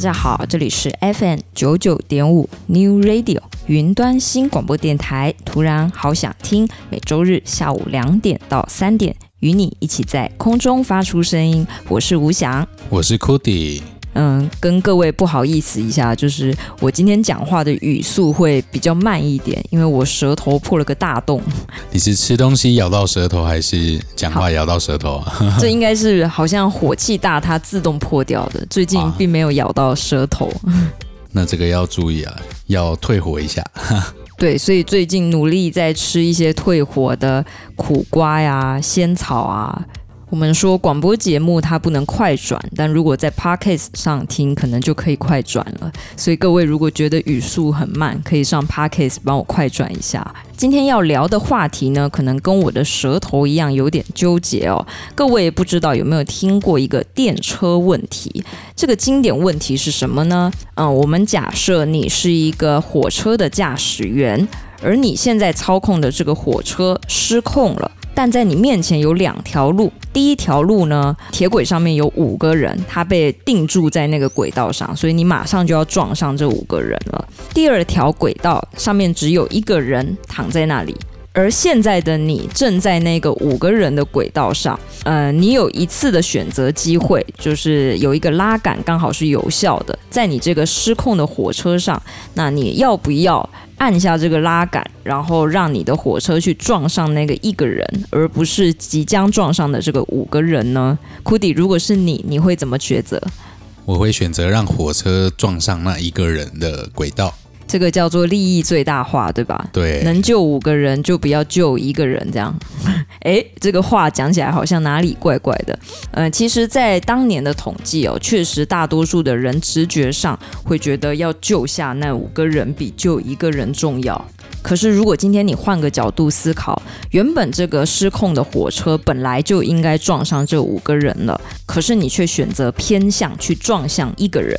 大家好，这里是 FM 九九点五 New Radio 云端新广播电台。突然好想听，每周日下午两点到三点，与你一起在空中发出声音。我是吴翔，我是 Cody。嗯，跟各位不好意思一下，就是我今天讲话的语速会比较慢一点，因为我舌头破了个大洞。你是吃东西咬到舌头，还是讲话咬到舌头啊？这应该是 好像火气大，它自动破掉的。最近并没有咬到舌头。啊，那这个要注意啊，要退火一下。对，所以最近努力在吃一些退火的苦瓜呀、仙草啊。我们说广播节目它不能快转，但如果在 Podcast 上听，可能就可以快转了。所以各位如果觉得语速很慢，可以上 Podcast 帮我快转一下。今天要聊的话题呢，可能跟我的舌头一样有点纠结哦。各位不知道有没有听过一个电车问题？这个经典问题是什么呢？嗯，我们假设你是一个火车的驾驶员，而你现在操控的这个火车失控了。但在你面前有两条路，第一条路呢，铁轨上面有五个人，他被定住在那个轨道上，所以你马上就要撞上这五个人了。第二条轨道上面只有一个人躺在那里，而现在的你正在那个五个人的轨道上，呃，你有一次的选择机会，就是有一个拉杆刚好是有效的，在你这个失控的火车上，那你要不要？按下这个拉杆，然后让你的火车去撞上那个一个人，而不是即将撞上的这个五个人呢库迪如果是你，你会怎么抉择？我会选择让火车撞上那一个人的轨道。这个叫做利益最大化，对吧？对，能救五个人就不要救一个人，这样。诶，这个话讲起来好像哪里怪怪的。呃，其实，在当年的统计哦，确实大多数的人直觉上会觉得要救下那五个人比救一个人重要。可是，如果今天你换个角度思考，原本这个失控的火车本来就应该撞上这五个人了，可是你却选择偏向去撞向一个人。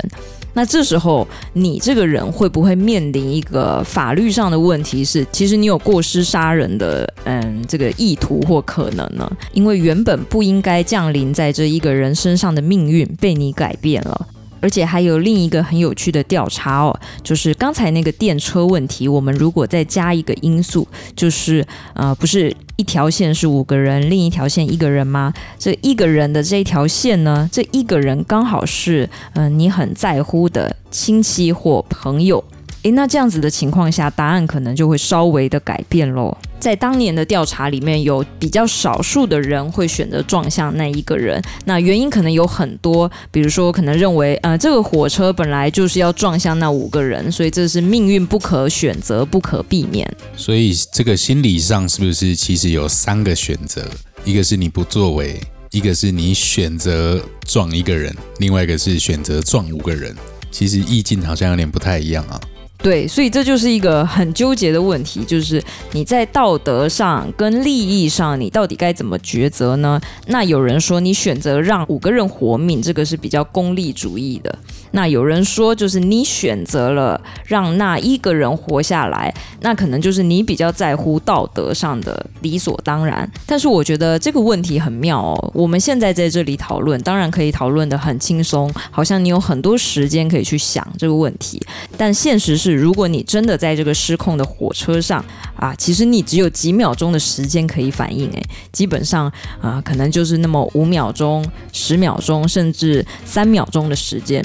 那这时候，你这个人会不会面临一个法律上的问题？是，其实你有过失杀人的，嗯，这个意图或可能呢？因为原本不应该降临在这一个人身上的命运被你改变了。而且还有另一个很有趣的调查哦，就是刚才那个电车问题，我们如果再加一个因素，就是呃，不是一条线是五个人，另一条线一个人吗？这一个人的这一条线呢，这一个人刚好是嗯、你很在乎的亲戚或朋友。诶，那这样子的情况下，答案可能就会稍微的改变喽。在当年的调查里面，有比较少数的人会选择撞向那一个人。那原因可能有很多，比如说可能认为，呃，这个火车本来就是要撞向那五个人，所以这是命运不可选择、不可避免。所以这个心理上是不是其实有三个选择？一个是你不作为，一个是你选择撞一个人，另外一个是选择撞五个人。其实意境好像有点不太一样啊。对，所以这就是一个很纠结的问题，就是你在道德上跟利益上，你到底该怎么抉择呢？那有人说，你选择让五个人活命，这个是比较功利主义的。那有人说，就是你选择了让那一个人活下来，那可能就是你比较在乎道德上的理所当然。但是我觉得这个问题很妙哦。我们现在在这里讨论，当然可以讨论得很轻松，好像你有很多时间可以去想这个问题。但现实是，如果你真的在这个失控的火车上啊，其实你只有几秒钟的时间可以反应，诶，基本上啊，可能就是那么五秒钟、十秒钟，甚至三秒钟的时间。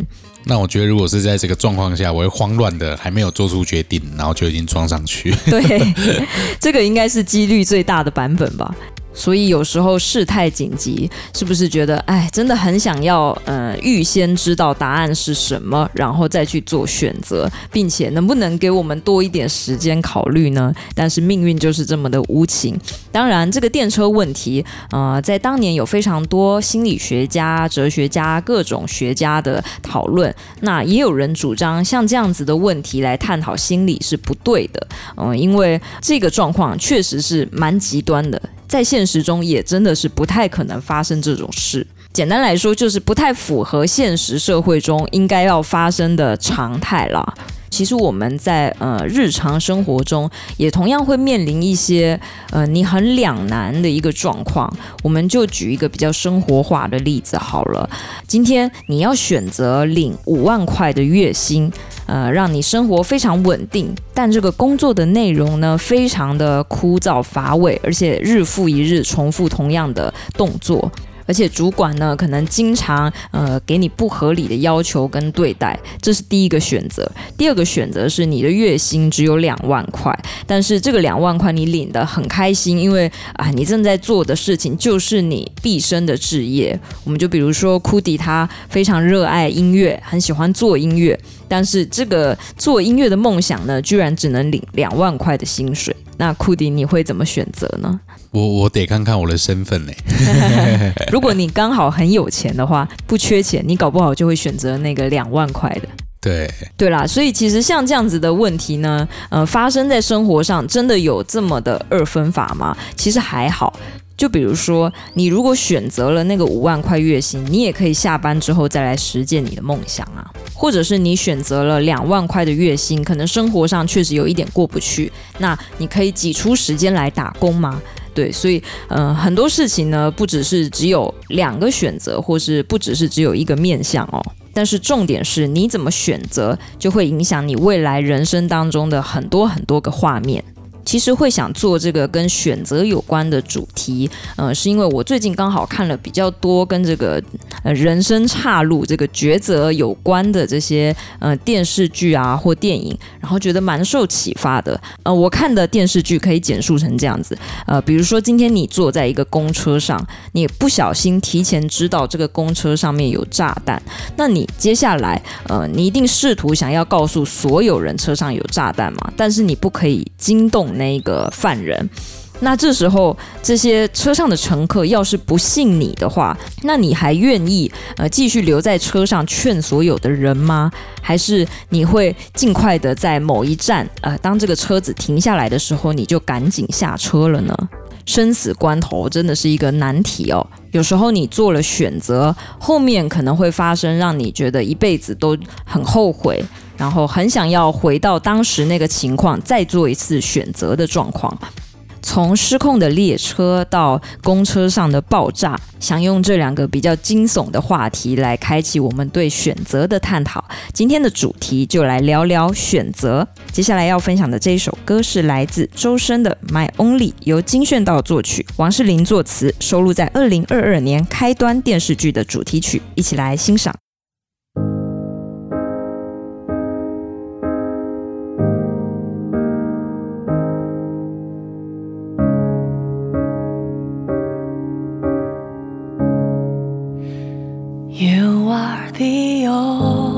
那我觉得，如果是在这个状况下，我会慌乱的，还没有做出决定，然后就已经装上去。对，这个应该是几率最大的版本吧。所以有时候事态紧急，是不是觉得哎，真的很想要呃预先知道答案是什么，然后再去做选择，并且能不能给我们多一点时间考虑呢？但是命运就是这么的无情。当然，这个电车问题，呃，在当年有非常多心理学家、哲学家、各种学家的讨论。那也有人主张，像这样子的问题来探讨心理是不对的，嗯、因为这个状况确实是蛮极端的。在现实中也真的是不太可能发生这种事。简单来说，就是不太符合现实社会中应该要发生的常态了。其实我们在呃日常生活中也同样会面临一些呃你很两难的一个状况。我们就举一个比较生活化的例子好了。今天你要选择领五万块的月薪，呃，让你生活非常稳定，但这个工作的内容呢，非常的枯燥乏味，而且日复一日重复同样的动作。而且主管呢，可能经常呃给你不合理的要求跟对待，这是第一个选择。第二个选择是你的月薪只有两万块，但是这个两万块你领得很开心，因为啊你正在做的事情就是你毕生的职业。我们就比如说库迪，他非常热爱音乐，很喜欢做音乐，但是这个做音乐的梦想呢，居然只能领两万块的薪水。那库迪你会怎么选择呢？我我得看看我的身份嘞。如果你刚好很有钱的话，不缺钱，你搞不好就会选择那个两万块的。对对啦，所以其实像这样子的问题呢，呃，发生在生活上，真的有这么的二分法吗？其实还好。就比如说，你如果选择了那个五万块月薪，你也可以下班之后再来实践你的梦想啊。或者是你选择了两万块的月薪，可能生活上确实有一点过不去，那你可以挤出时间来打工吗？对，所以，呃，很多事情呢，不只是只有两个选择，或是不只是只有一个面向哦。但是重点是你怎么选择，就会影响你未来人生当中的很多很多个画面。其实会想做这个跟选择有关的主题，呃，是因为我最近刚好看了比较多跟这个呃人生岔路这个抉择有关的这些呃电视剧啊或电影，然后觉得蛮受启发的。呃，我看的电视剧可以简述成这样子，呃，比如说今天你坐在一个公车上，你不小心提前知道这个公车上面有炸弹，那你接下来呃你一定试图想要告诉所有人车上有炸弹嘛，但是你不可以惊动。那个犯人，那这时候这些车上的乘客要是不信你的话，那你还愿意呃继续留在车上劝所有的人吗？还是你会尽快的在某一站呃，当这个车子停下来的时候，你就赶紧下车了呢？生死关头真的是一个难题哦。有时候你做了选择，后面可能会发生让你觉得一辈子都很后悔。然后很想要回到当时那个情况，再做一次选择的状况。从失控的列车到公车上的爆炸，想用这两个比较惊悚的话题来开启我们对选择的探讨。今天的主题就来聊聊选择。接下来要分享的这一首歌是来自周深的《My Only》，由金炫道作曲，王诗龄作词，收录在二零二二年开端电视剧的主题曲。一起来欣赏。You are the only.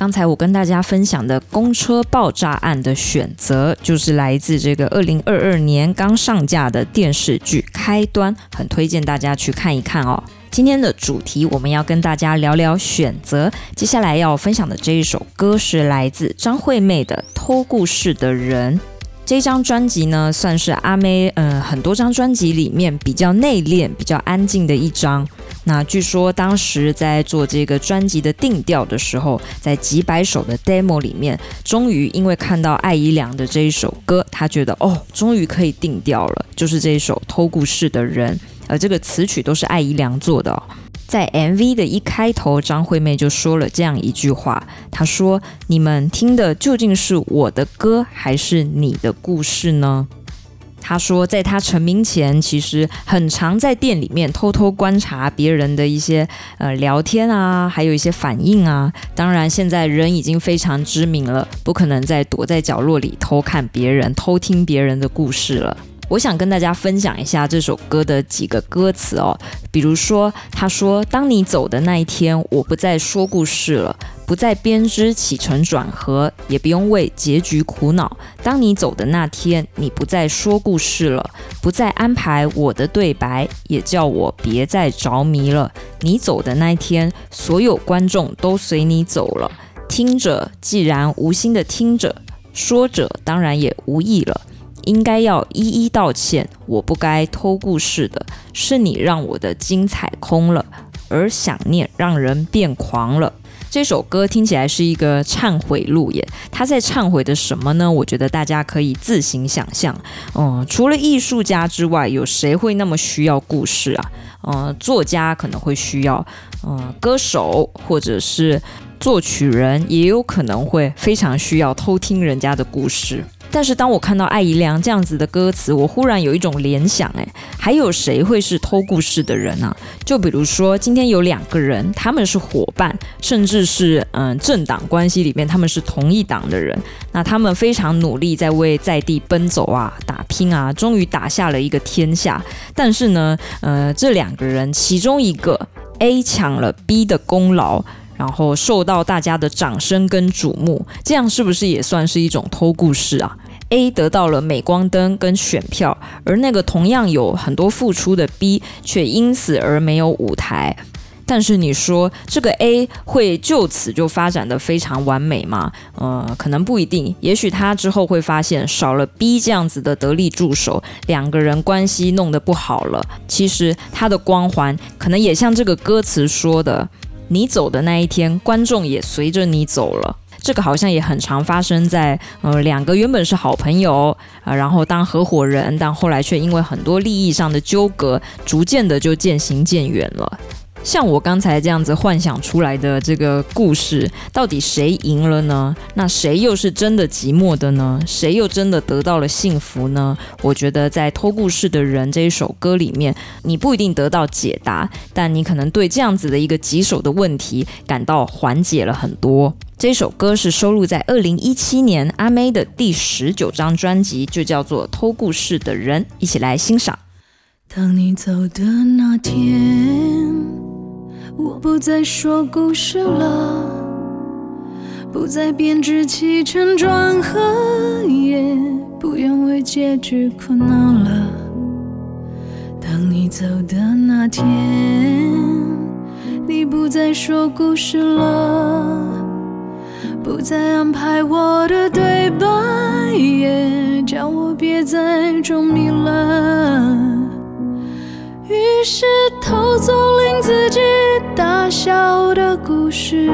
刚才我跟大家分享的公车爆炸案的选择，就是来自这个二零二二年刚上架的电视剧《开端》，很推荐大家去看一看哦。今天的主题我们要跟大家聊聊选择，接下来要分享的这一首歌是来自张惠妹的《偷故事的人》。这张专辑呢，算是阿妹呃很多张专辑里面比较内敛、比较安静的一张。那据说当时在做这个专辑的定调的时候，在几百首的 demo 里面，终于因为看到艾怡良的这一首歌，他觉得哦，终于可以定调了，就是这一首《偷故事的人》，而这个词曲都是艾怡良做的哦。在 MV 的一开头，张惠妹就说了这样一句话，她说：“你们听的究竟是我的歌，还是你的故事呢？”他说，在他成名前，其实很常在店里面偷偷观察别人的一些呃聊天啊，还有一些反应啊。当然，现在人已经非常知名了，不可能再躲在角落里偷看别人、偷听别人的故事了。我想跟大家分享一下这首歌的几个歌词哦，比如说，他说：“当你走的那一天，我不再说故事了，不再编织起承转合，也不用为结局苦恼。当你走的那天，你不再说故事了，不再安排我的对白，也叫我别再着迷了。你走的那一天，所有观众都随你走了，听着既然无心的听着，说着当然也无意了。”应该要一一道歉，我不该偷故事的，是你让我的精彩空了，而想念让人变狂了。这首歌听起来是一个忏悔录耶，他在忏悔的什么呢？我觉得大家可以自行想象。嗯，除了艺术家之外，有谁会那么需要故事啊？嗯，作家可能会需要，嗯，歌手或者是作曲人也有可能会非常需要偷听人家的故事。但是当我看到艾怡良这样子的歌词，我忽然有一种联想，哎，还有谁会是偷故事的人呢、就比如说今天有两个人，他们是伙伴，甚至是嗯政党关系里面他们是同一党的人，那他们非常努力在为在地奔走啊、打拼啊，终于打下了一个天下。但是呢，呃，这两个人其中一个 A 抢了 B 的功劳。然后受到大家的掌声跟瞩目，这样是不是也算是一种偷故事啊？A 得到了镁光灯跟选票，而那个同样有很多付出的 B 却因此而没有舞台。但是你说这个 A 会就此就发展的非常完美吗？呃，可能不一定。也许他之后会发现少了 B 这样子的得力助手，两个人关系弄得不好了。其实他的光环可能也像这个歌词说的。你走的那一天，观众也随着你走了。这个好像也很常发生在呃两个原本是好朋友啊、呃，然后当合伙人，但后来却因为很多利益上的纠葛，逐渐的就渐行渐远了。像我刚才这样子幻想出来的这个故事，到底谁赢了呢？那谁又是真的寂寞的呢？谁又真的得到了幸福呢？我觉得在《偷故事的人》这一首歌里面，你不一定得到解答，但你可能对这样子的一个棘手的问题感到缓解了很多。这首歌是收录在二零一七年阿妹的第十九张专辑，就叫做《偷故事的人》，一起来欣赏。当你走的那天，我不再说故事了，不再编织起承转合，也不愿为结局苦恼了。当你走的那天，你不再说故事了。不再安排我的对白，也叫我别再中迷了。于是偷走令自己大笑的故事，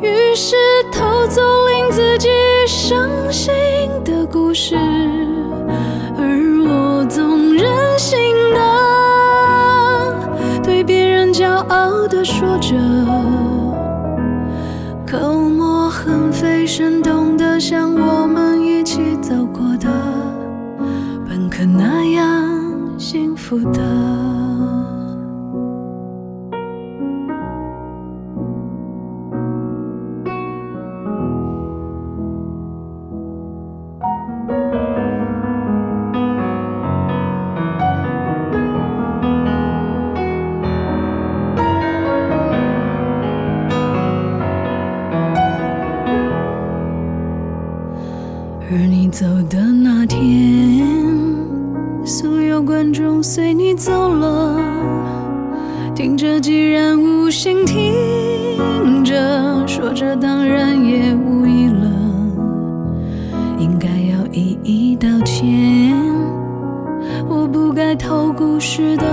于是偷走令自己伤心的故事，而我总任性的对别人骄傲的说着。口沫横飞，生动的像我们一起走，可那样幸福的。而你走的那天，所有观众随你走了，听着既然无心听着，说着当然也无意了，应该要一一道歉。我不该偷故事的，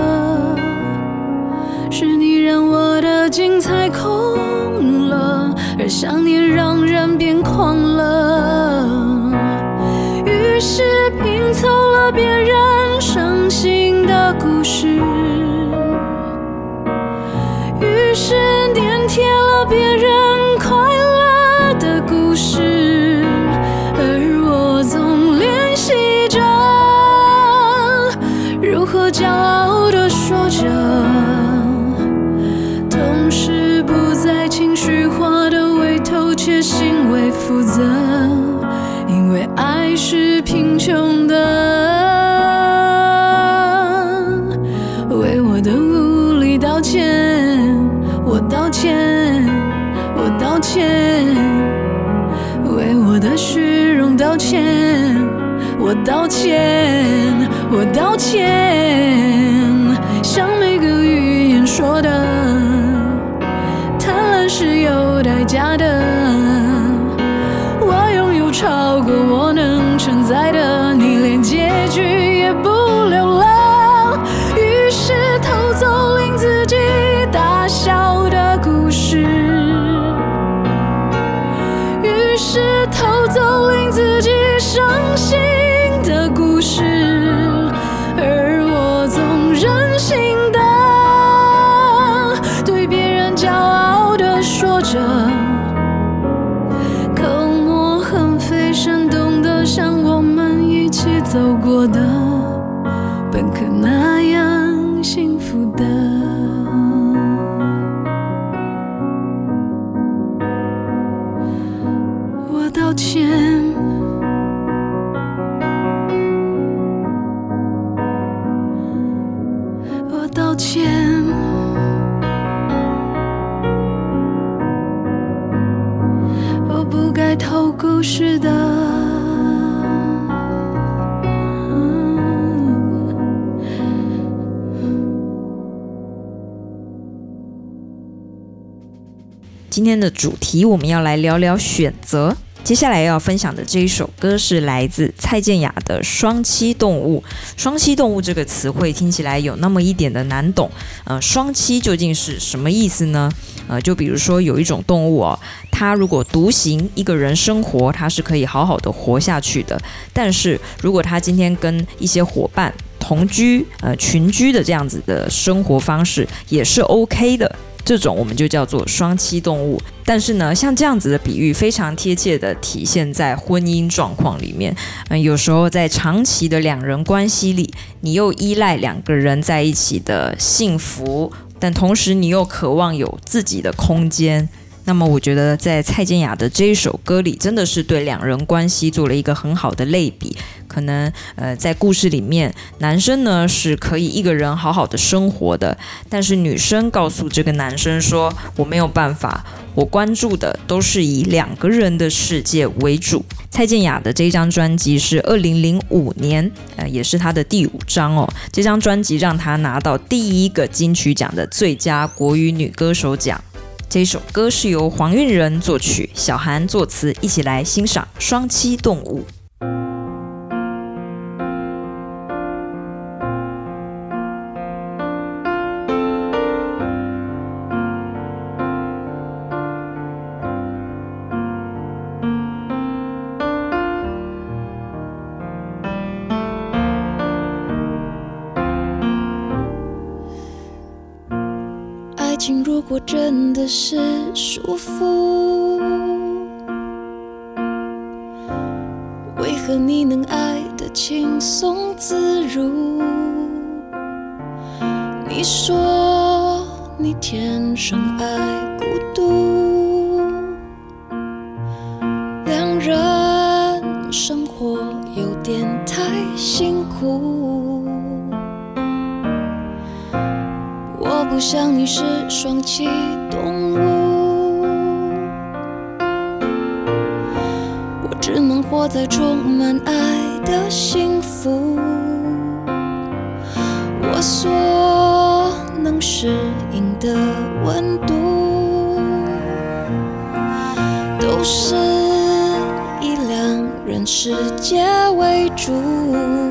我今天的主题，我们要来聊聊选择。接下来要分享的这一首歌是来自蔡健雅的《双栖动物》。双栖动物这个词汇听起来有那么一点的难懂。呃，双栖究竟是什么意思呢？呃，就比如说有一种动物哦，它如果独行一个人生活，它是可以好好的活下去的。但是如果它今天跟一些伙伴同居，呃，群居的这样子的生活方式，也是 OK 的。这种我们就叫做双栖动物，但是呢，像这样子的比喻非常贴切地体现在婚姻状况里面。嗯，有时候在长期的两人关系里，你又依赖两个人在一起的幸福、但同时你又渴望有自己的空间。那么我觉得在蔡健雅的这一首歌里，真的是对两人关系做了一个很好的类比。可能呃，在故事里面，男生呢是可以一个人好好的生活的，但是女生告诉这个男生说：“我没有办法，我关注的都是以两个人的世界为主。”蔡健雅的这张专辑是二零零五年，呃，也是她的第五张哦。这张专辑让她拿到第一个金曲奖的最佳国语女歌手奖。这首歌是由黄韵仁作曲，小韩作词，一起来欣赏《双栖动物》。真的是舒服，为何你能爱得轻松自如？你说你天生爱孤独，两人生活有点太辛苦。不想你是双栖动物，我只能活在充满爱的幸福。我所能适应的温度，都是以两人世界为主。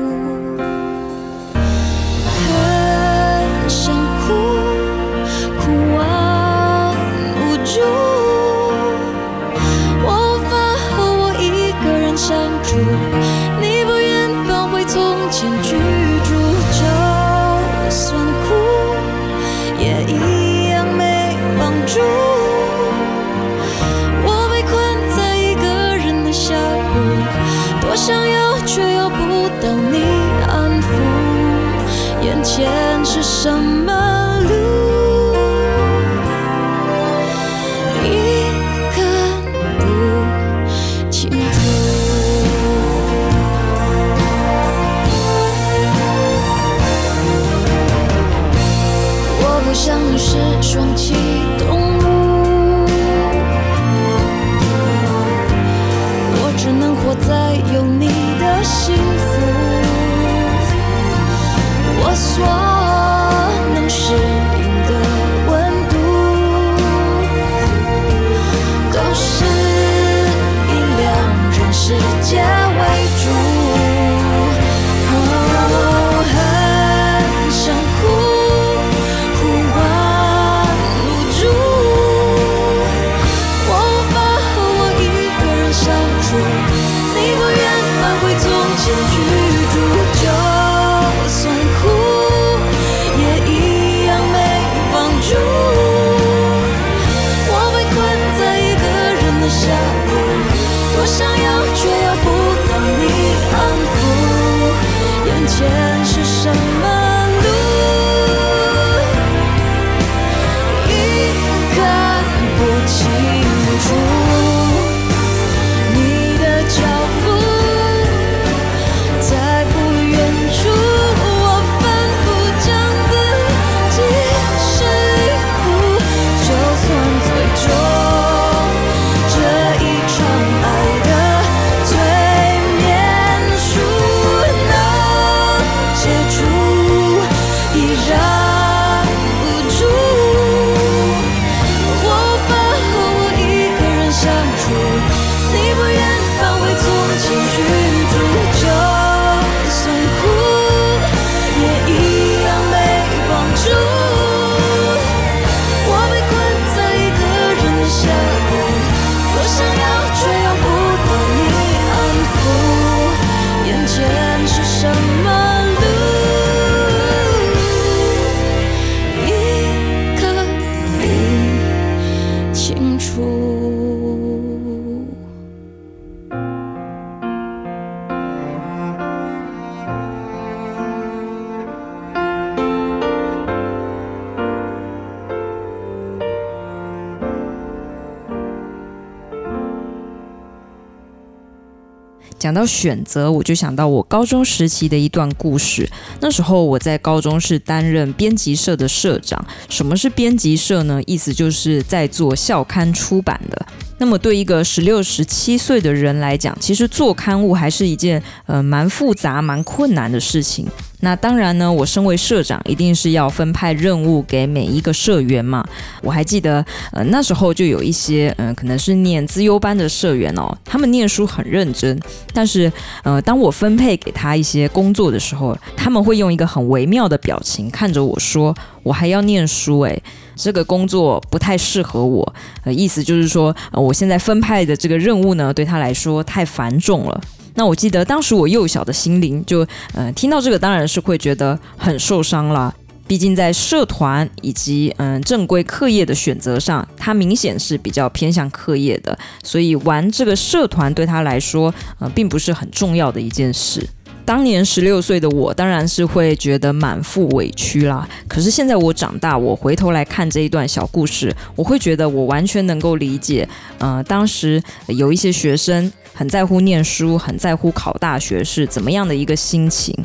讲到选择，我就想到我高中时期的一段故事。那时候我在高中是担任编辑社的社长。什么是编辑社呢？意思就是在做校刊出版的。那么对一个十六、十七岁的人来讲，其实做刊物还是一件呃蛮复杂、蛮困难的事情。那当然呢，我身为社长，一定是要分派任务给每一个社员嘛。我还记得，呃，那时候就有一些，嗯、可能是念资优班的社员哦，他们念书很认真，但是，呃，当我分配给他一些工作的时候，他们会用一个很微妙的表情看着我说：“我还要念书，诶，这个工作不太适合我。”呃，意思就是说，呃，我现在分派的这个任务呢，对他来说太繁重了。那我记得当时我幼小的心灵就，呃，听到这个当然是会觉得很受伤了。毕竟在社团以及嗯、正规课业的选择上，他明显是比较偏向课业的，所以玩这个社团对他来说，呃，并不是很重要的一件事。当年十六岁的我，当然是会觉得满腹委屈啦。可是现在我长大，我回头来看这一段小故事，我会觉得我完全能够理解。呃，当时有一些学生很在乎念书，很在乎考大学是怎么样的一个心情。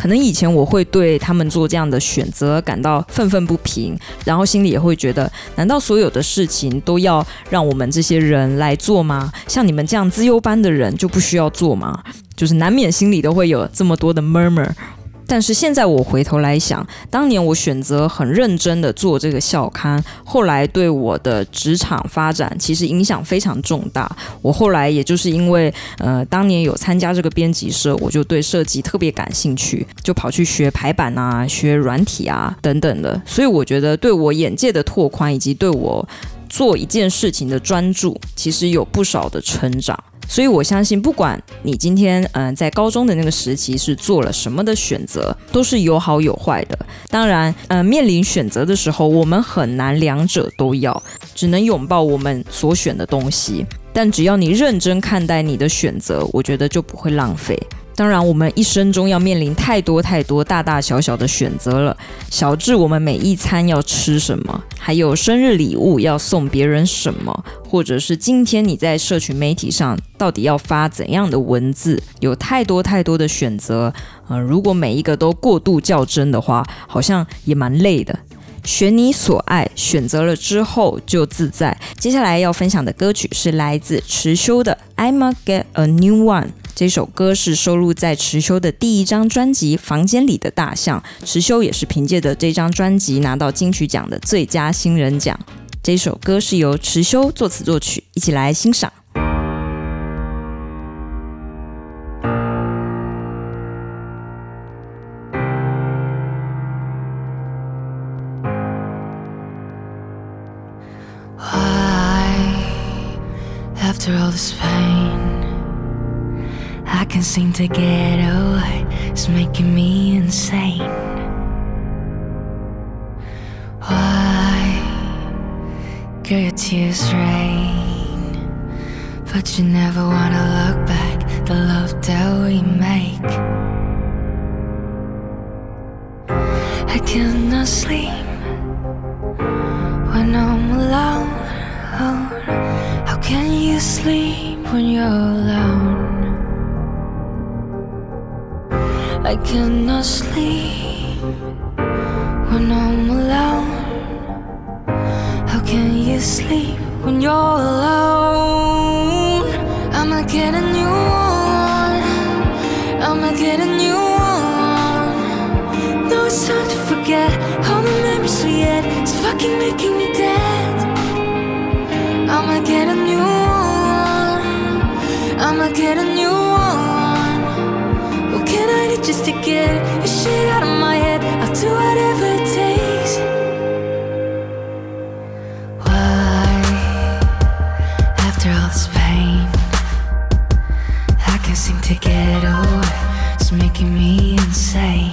可能以前我会对他们做这样的选择感到愤愤不平，然后心里也会觉得，难道所有的事情都要让我们这些人来做吗？像你们这样资优班的人就不需要做吗？就是难免心里都会有这么多的 murmur。但是现在我回头来想，当年我选择很认真的做这个校刊，后来对我的职场发展其实影响非常重大。我后来也就是因为呃当年有参加这个编辑社，我就对设计特别感兴趣，就跑去学排版啊、学软体啊等等的。所以我觉得对我眼界的拓宽以及对我做一件事情的专注，其实有不少的成长。所以，我相信，不管你今天嗯、在高中的那个时期是做了什么的选择，都是有好有坏的。当然，嗯、面临选择的时候，我们很难两者都要，只能拥抱我们所选的东西。但只要你认真看待你的选择，我觉得就不会浪费。当然，我们一生中要面临太多太多大大小小的选择了，小至我们每一餐要吃什么，还有生日礼物要送别人什么，或者是今天你在社群媒体上到底要发怎样的文字，有太多太多的选择。嗯、如果每一个都过度较真的话，好像也蛮累的。选你所爱，选择了之后就自在。接下来要分享的歌曲是来自迟修的《I'ma Get a New One》。这首歌是收录在迟修的第一张专辑《房间里的大象》，迟修也是凭借着这张专辑拿到金曲奖的最佳新人奖。这首歌是由迟修作词作曲，一起来欣赏。Can't seem to get away, it's making me insane. Why, girl, your tears rain, but you never wanna look back. The love that we make. I cannot sleep when I'm alone. How can you sleep when you're alone? I cannot sleep when I'm alone. How can you sleep when you're alone? I'm not getting you on. I'm not getting you on. No, it's time to forget all the memories we had. It's fucking making me dead. I'm not getting you on. I'm not getting you. Get your shit out of my head. I'll do whatever it takes. Why, after all this pain, I can't seem to get away. It's making me insane.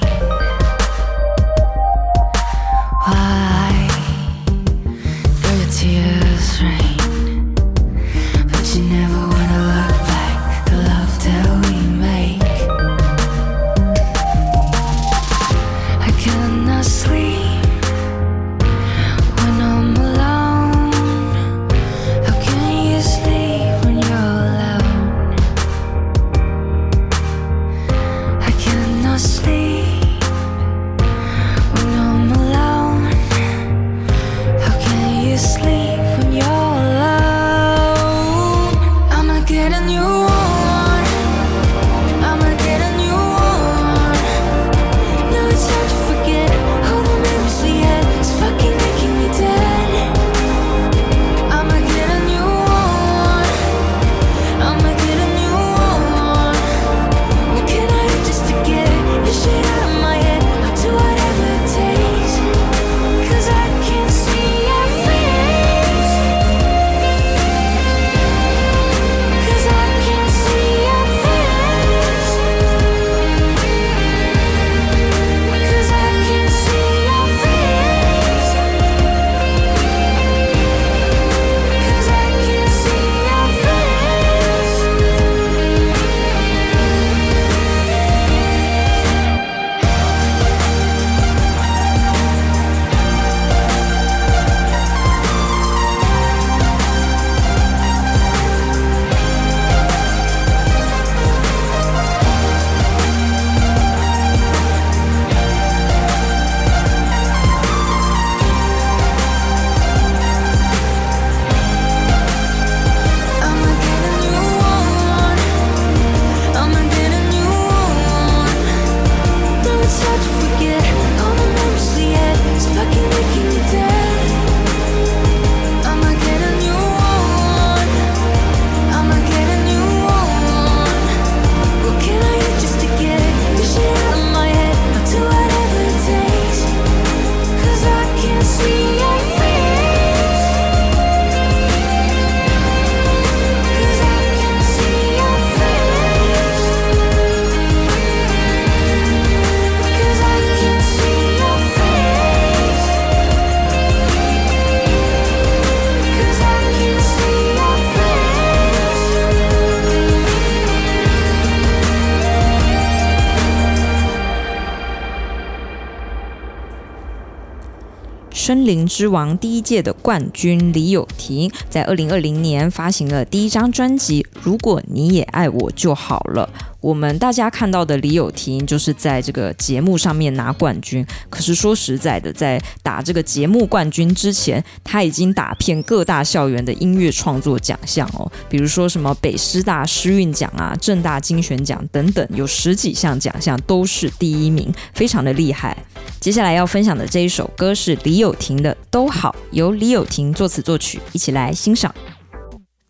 灵之王》第一届的冠军李友廷，在二零二零年发行了第一张专辑《如果你也爱我就好了》。我们大家看到的李友廷就是在这个节目上面拿冠军，可是说实在的，在打这个节目冠军之前，他已经打遍各大校园的音乐创作奖项哦，比如说什么北师大诗韵奖啊、政大精选奖等等，有十几项奖项都是第一名，非常的厉害。接下来要分享的这一首歌是李友廷的《都好》，由李友廷作词作曲，一起来欣赏。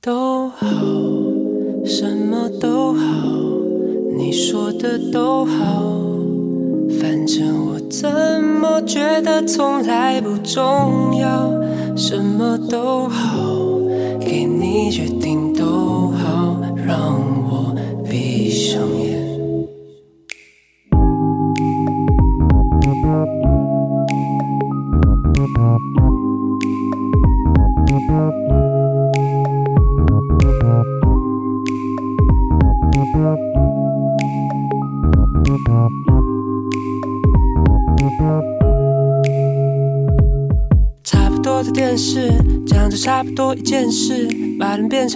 都好，什么都好。你说的都好，反正我怎么觉得从来不重要，什么都好，给你决定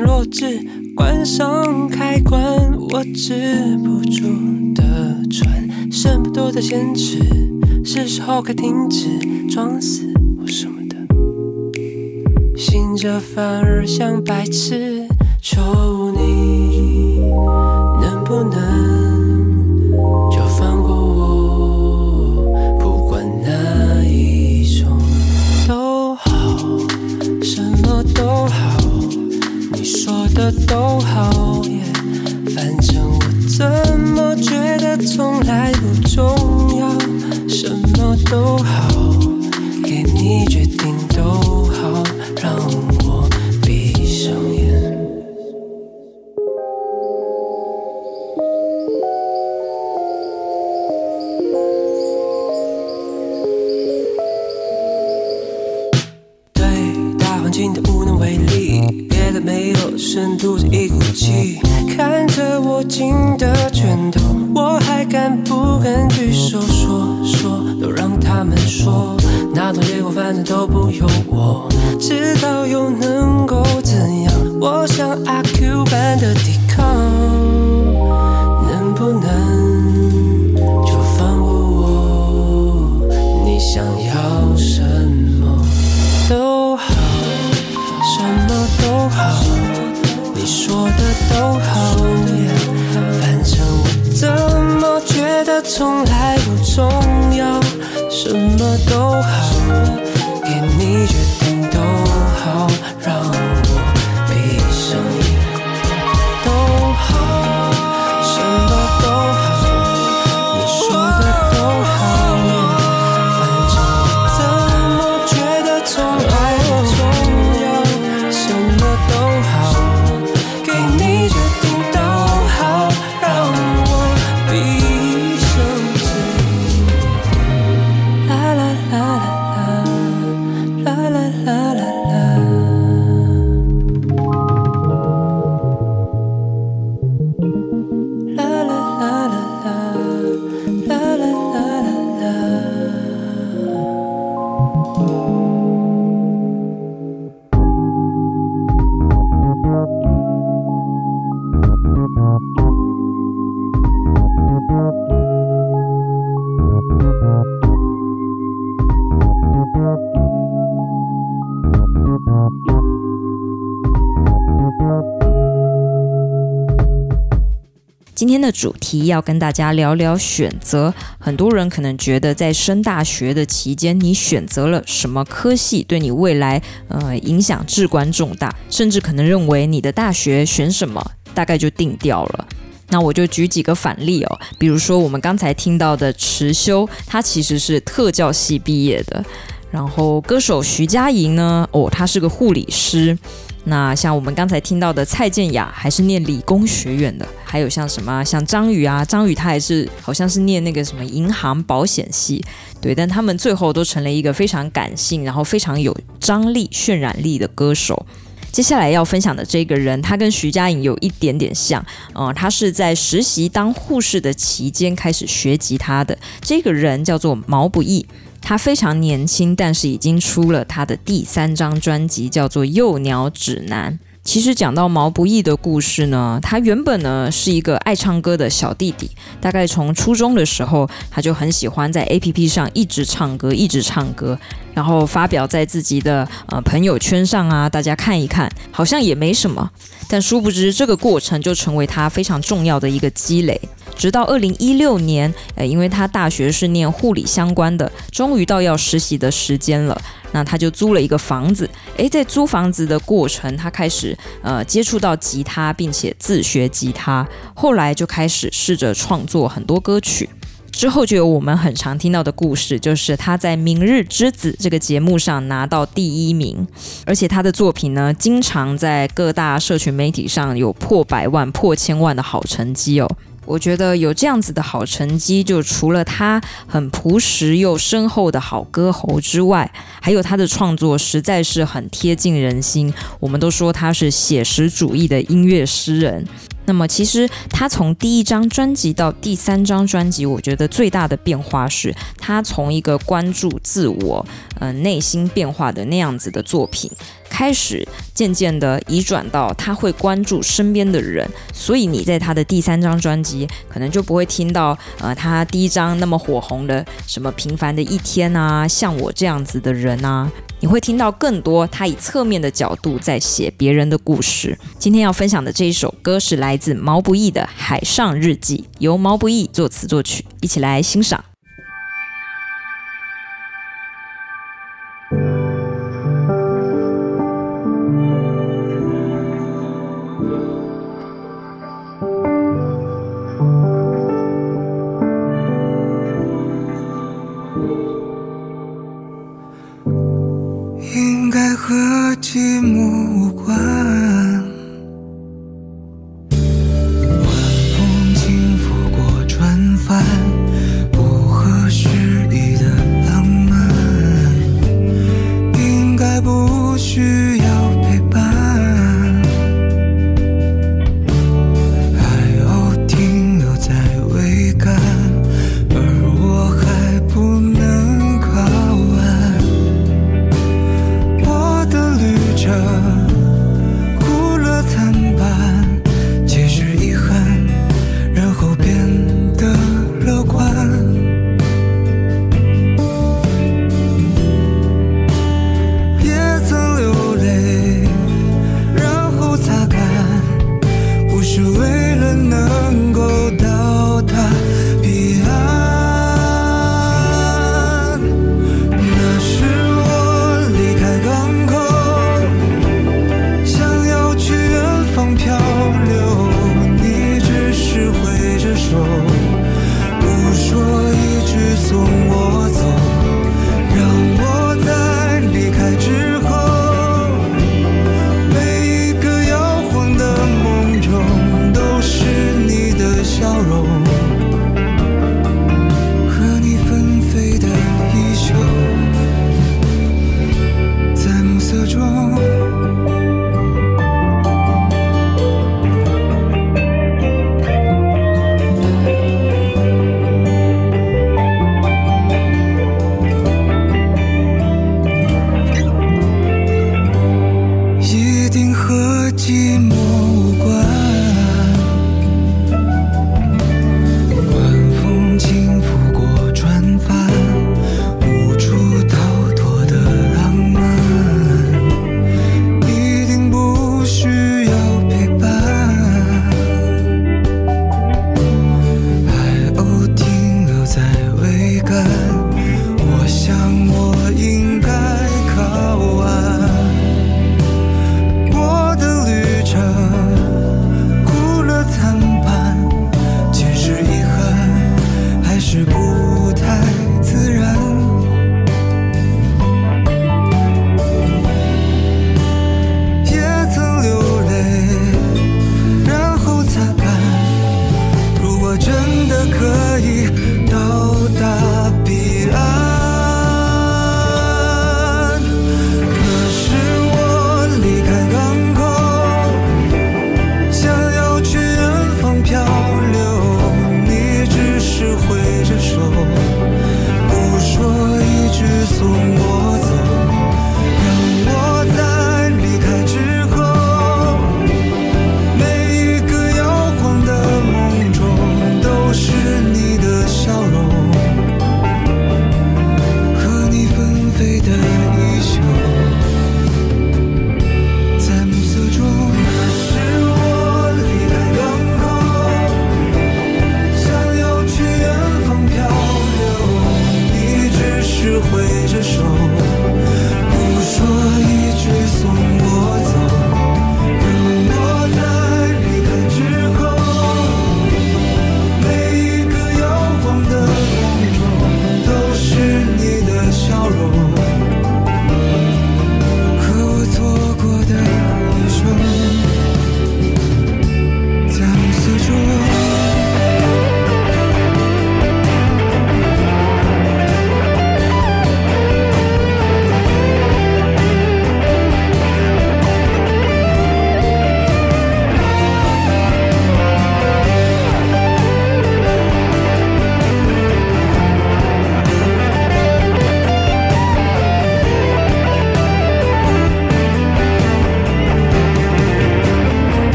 弱智，关上开关，我止不住的喘，剩不多的坚持，是时候该停止装死或什么的，醒着反而像白痴，不由我知道，又能够怎样？我像阿 Q 般的抵抗，能不能就放过我？你想要什么都好。什么都好，你说的都好，反正我怎么觉得从来不重要，什么都好，主题要跟大家聊聊选择。很多人可能觉得，在升大学的期间，你选择了什么科系，对你未来呃影响至关重大，甚至可能认为你的大学选什么，大概就定掉了。那我就举几个反例哦，比如说我们刚才听到的池修，他其实是特教系毕业的。然后歌手徐佳莹呢，哦，他是个护理师。那像我们刚才听到的蔡健雅，还是念理工学院的，还有像什么像张宇啊，张宇他也是好像是念那个什么银行保险系，对，但他们最后都成了一个非常感性，然后非常有张力、渲染力的歌手。接下来要分享的这个人，他跟徐佳莹有一点点像，呃，他是在实习当护士的期间开始学吉他的。这个人叫做毛不易。他非常年轻，但是已经出了他的第三张专辑，叫做《幼鸟指南》。其实讲到毛不易的故事呢，他原本呢是一个爱唱歌的小弟弟，大概从初中的时候，他就很喜欢在 APP 上一直唱歌，一直唱歌，然后发表在自己的呃朋友圈上啊，大家看一看，好像也没什么。但殊不知，这个过程就成为他非常重要的一个积累。直到二零一六年，呃，因为他大学是念护理相关的，终于到要实习的时间了。那他就租了一个房子，诶，在租房子的过程，他开始呃接触到吉他，并且自学吉他。后来就开始试着创作很多歌曲。之后就有我们很常听到的故事，就是他在《明日之子》这个节目上拿到第一名，而且他的作品呢，经常在各大社群媒体上有破百万、破千万的好成绩哦。我觉得有这样子的好成绩，就除了他很朴实又深厚的好歌喉之外，还有他的创作实在是很贴近人心。我们都说他是写实主义的音乐诗人。那么，其实他从第一张专辑到第三张专辑，我觉得最大的变化是他从一个关注自我、呃内心变化的那样子的作品。开始渐渐的移转到他会关注身边的人，所以你在他的第三张专辑可能就不会听到呃他第一张那么火红的什么平凡的一天啊，像我这样子的人啊，你会听到更多他以侧面的角度在写别人的故事。今天要分享的这一首歌是来自毛不易的《海上日记》，由毛不易作词作曲，一起来欣赏。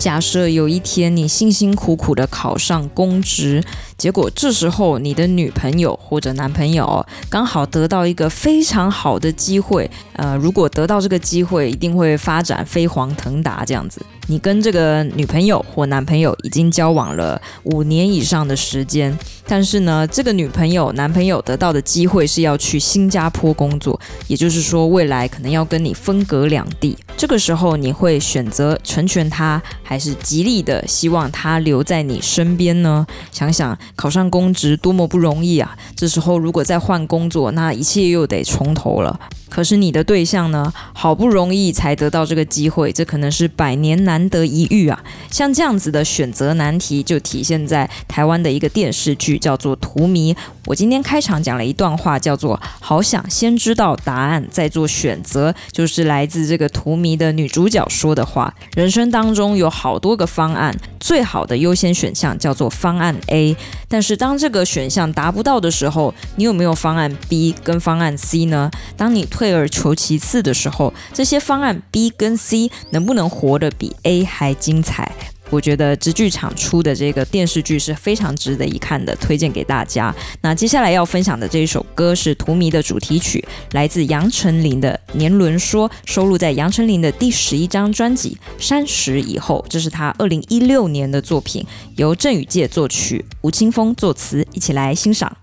假设有一天你辛辛苦苦的考上公职，结果这时候你的女朋友或者男朋友刚好得到一个非常好的机会，呃，如果得到这个机会，一定会发展飞黄腾达这样子。你跟这个女朋友或男朋友已经交往了五年以上的时间，但是呢，这个女朋友、男朋友得到的机会是要去新加坡工作，也就是说，未来可能要跟你分隔两地。这个时候，你会选择成全他，还是极力的希望他留在你身边呢？想想考上公职多么不容易啊！这时候如果再换工作，那一切又得从头了。可是你的对象呢？好不容易才得到这个机会，这可能是百年难得一遇啊！像这样子的选择难题，就体现在台湾的一个电视剧，叫做《荼蘼》。我今天开场讲了一段话，叫做“好想先知道答案，再做选择”，就是来自这个《荼蘼》的女主角说的话。人生当中有好多个方案，最好的优先选项叫做方案 A。但是当这个选项达不到的时候，你有没有方案 B 跟方案 C 呢？当你退而求其次的时候，这些方案 B 跟 C 能不能活得比 A 还精彩？我觉得直剧场出的这个电视剧是非常值得一看的，推荐给大家。那接下来要分享的这一首歌是《荼蘼》的主题曲，来自杨丞琳的《年轮说》，收录在杨丞琳的第十一张专辑《三十以后》，这是他二零一六年的作品，由郑宇介作曲，吴青峰作词，一起来欣赏。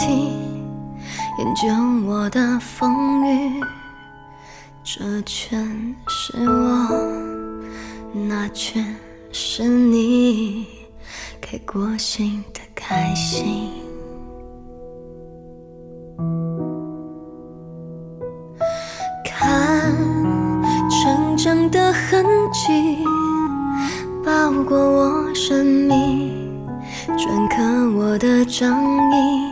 体，研究我的风雨。这全是我，那全是你，开过心的开心。看成长的痕迹。包裹我生命，篆刻我的掌印，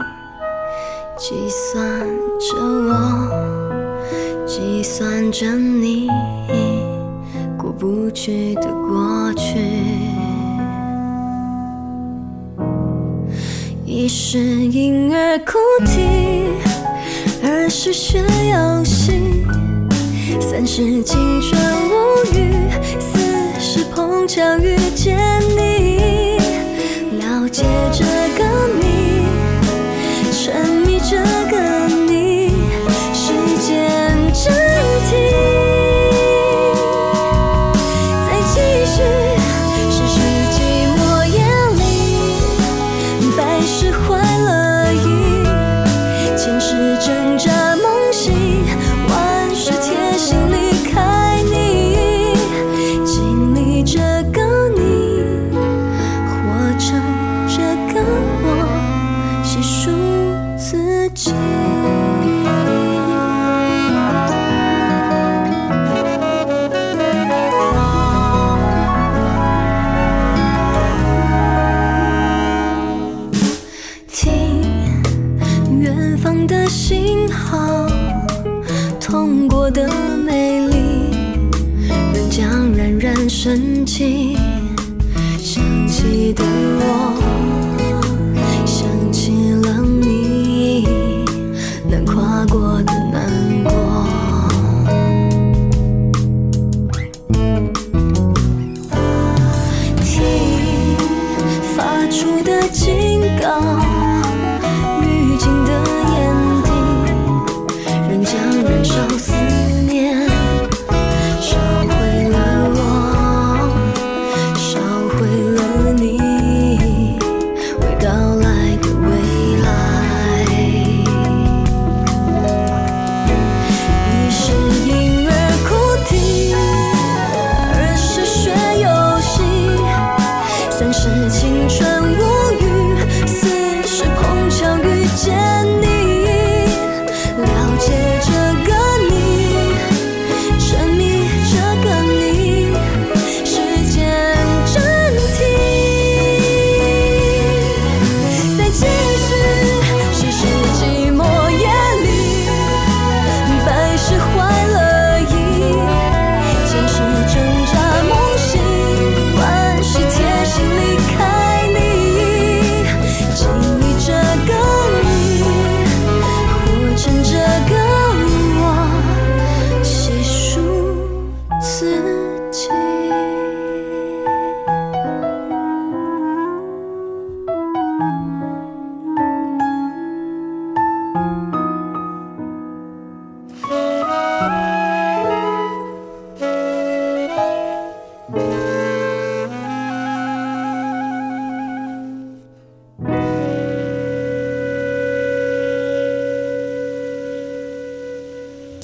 计算着我，计算着你，过不去的过去。一是婴儿哭啼，二是学游戏，三是青春无语。四是碰巧遇见你，啊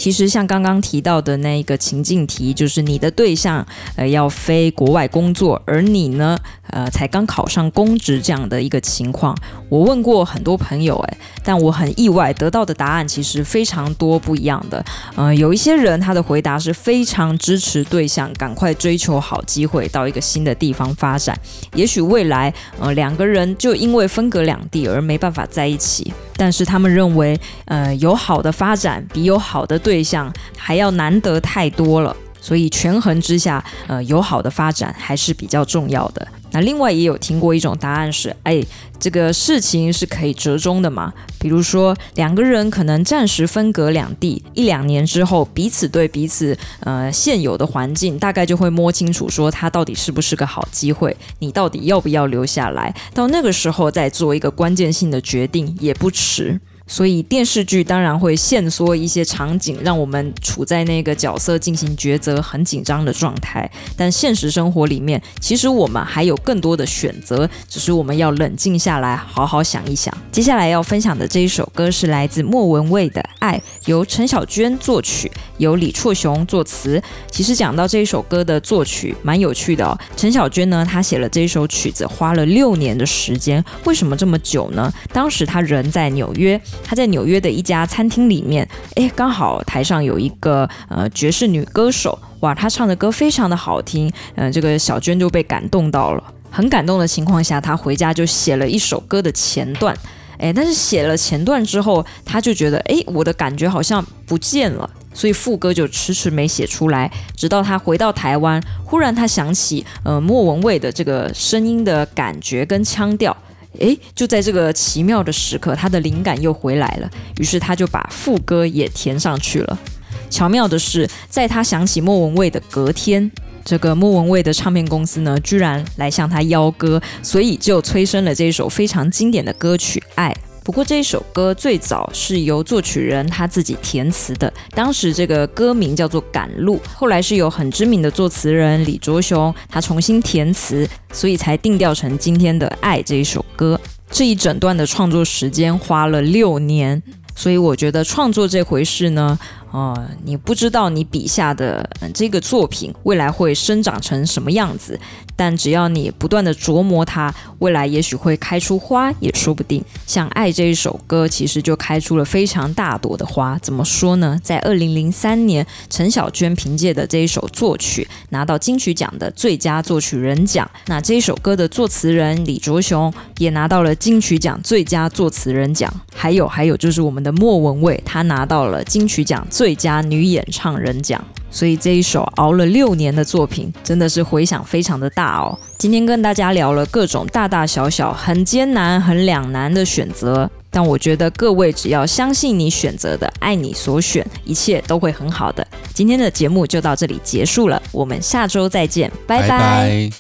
其实像刚刚提到的那一个情境题，就是你的对象呃要飞国外工作，而你呢呃才刚考上公职这样的一个情况。我问过很多朋友，哎，但我很意外得到的答案其实非常多不一样的。呃，有一些人他的回答是非常支持对象赶快追求好机会到一个新的地方发展，也许未来呃两个人就因为分隔两地而没办法在一起，但是他们认为呃有好的发展比有好的对象还要难得太多了，所以权衡之下，呃，有好的发展还是比较重要的。那另外也有听过一种答案是，哎，这个事情是可以折中的嘛？比如说两个人可能暂时分隔两地，一两年之后，彼此对彼此呃现有的环境大概就会摸清楚，说他到底是不是个好机会，你到底要不要留下来？到那个时候再做一个关键性的决定也不迟。所以电视剧当然会限缩一些场景，让我们处在那个角色进行抉择很紧张的状态。但现实生活里面，其实我们还有更多的选择，只是我们要冷静下来，好好想一想。接下来要分享的这一首歌是来自莫文蔚的《爱》，由陈小娟作曲，由李辍雄作词。其实讲到这一首歌的作曲，蛮有趣的哦。陈小娟呢，她写了这一首曲子花了六年的时间。为什么这么久呢？当时她人在纽约。他在纽约的一家餐厅里面，诶，刚好台上有一个呃爵士女歌手，哇，她唱的歌非常的好听，嗯、这个小娟就被感动到了，很感动的情况下，她回家就写了一首歌的前段，诶，但是写了前段之后，她就觉得，诶，我的感觉好像不见了，所以副歌就迟迟没写出来，直到她回到台湾，忽然她想起，呃，莫文蔚的这个声音的感觉跟腔调。诶，就在这个奇妙的时刻，他的灵感又回来了，于是他就把副歌也填上去了。巧妙的是，在他想起莫文蔚的隔天，这个莫文蔚的唱片公司呢，居然来向他邀歌，所以就催生了这首非常经典的歌曲《爱》。不过这一首歌最早是由作曲人他自己填词的，当时这个歌名叫做《赶路》，后来是由很知名的作词人李卓雄他重新填词，所以才定调成今天的《爱》这一首歌。这一整段的创作时间花了六年，所以我觉得创作这回事呢。哦，你不知道你笔下的这个作品未来会生长成什么样子，但只要你不断的琢磨它，未来也许会开出花也说不定。像《爱》这一首歌，其实就开出了非常大朵的花。怎么说呢？在二零零三年，陈小娟凭借的这一首作曲拿到金曲奖的最佳作曲人奖。那这一首歌的作词人李卓雄也拿到了金曲奖最佳作词人奖。还有还有就是我们的莫文蔚，她拿到了金曲奖最最佳女演唱人奖，所以这一首熬了六年的作品，真的是回响非常的大哦。今天跟大家聊了各种大大小小、很艰难、很两难的选择，但我觉得各位只要相信你选择的，爱你所选，一切都会很好的。今天的节目就到这里结束了，我们下周再见，拜拜。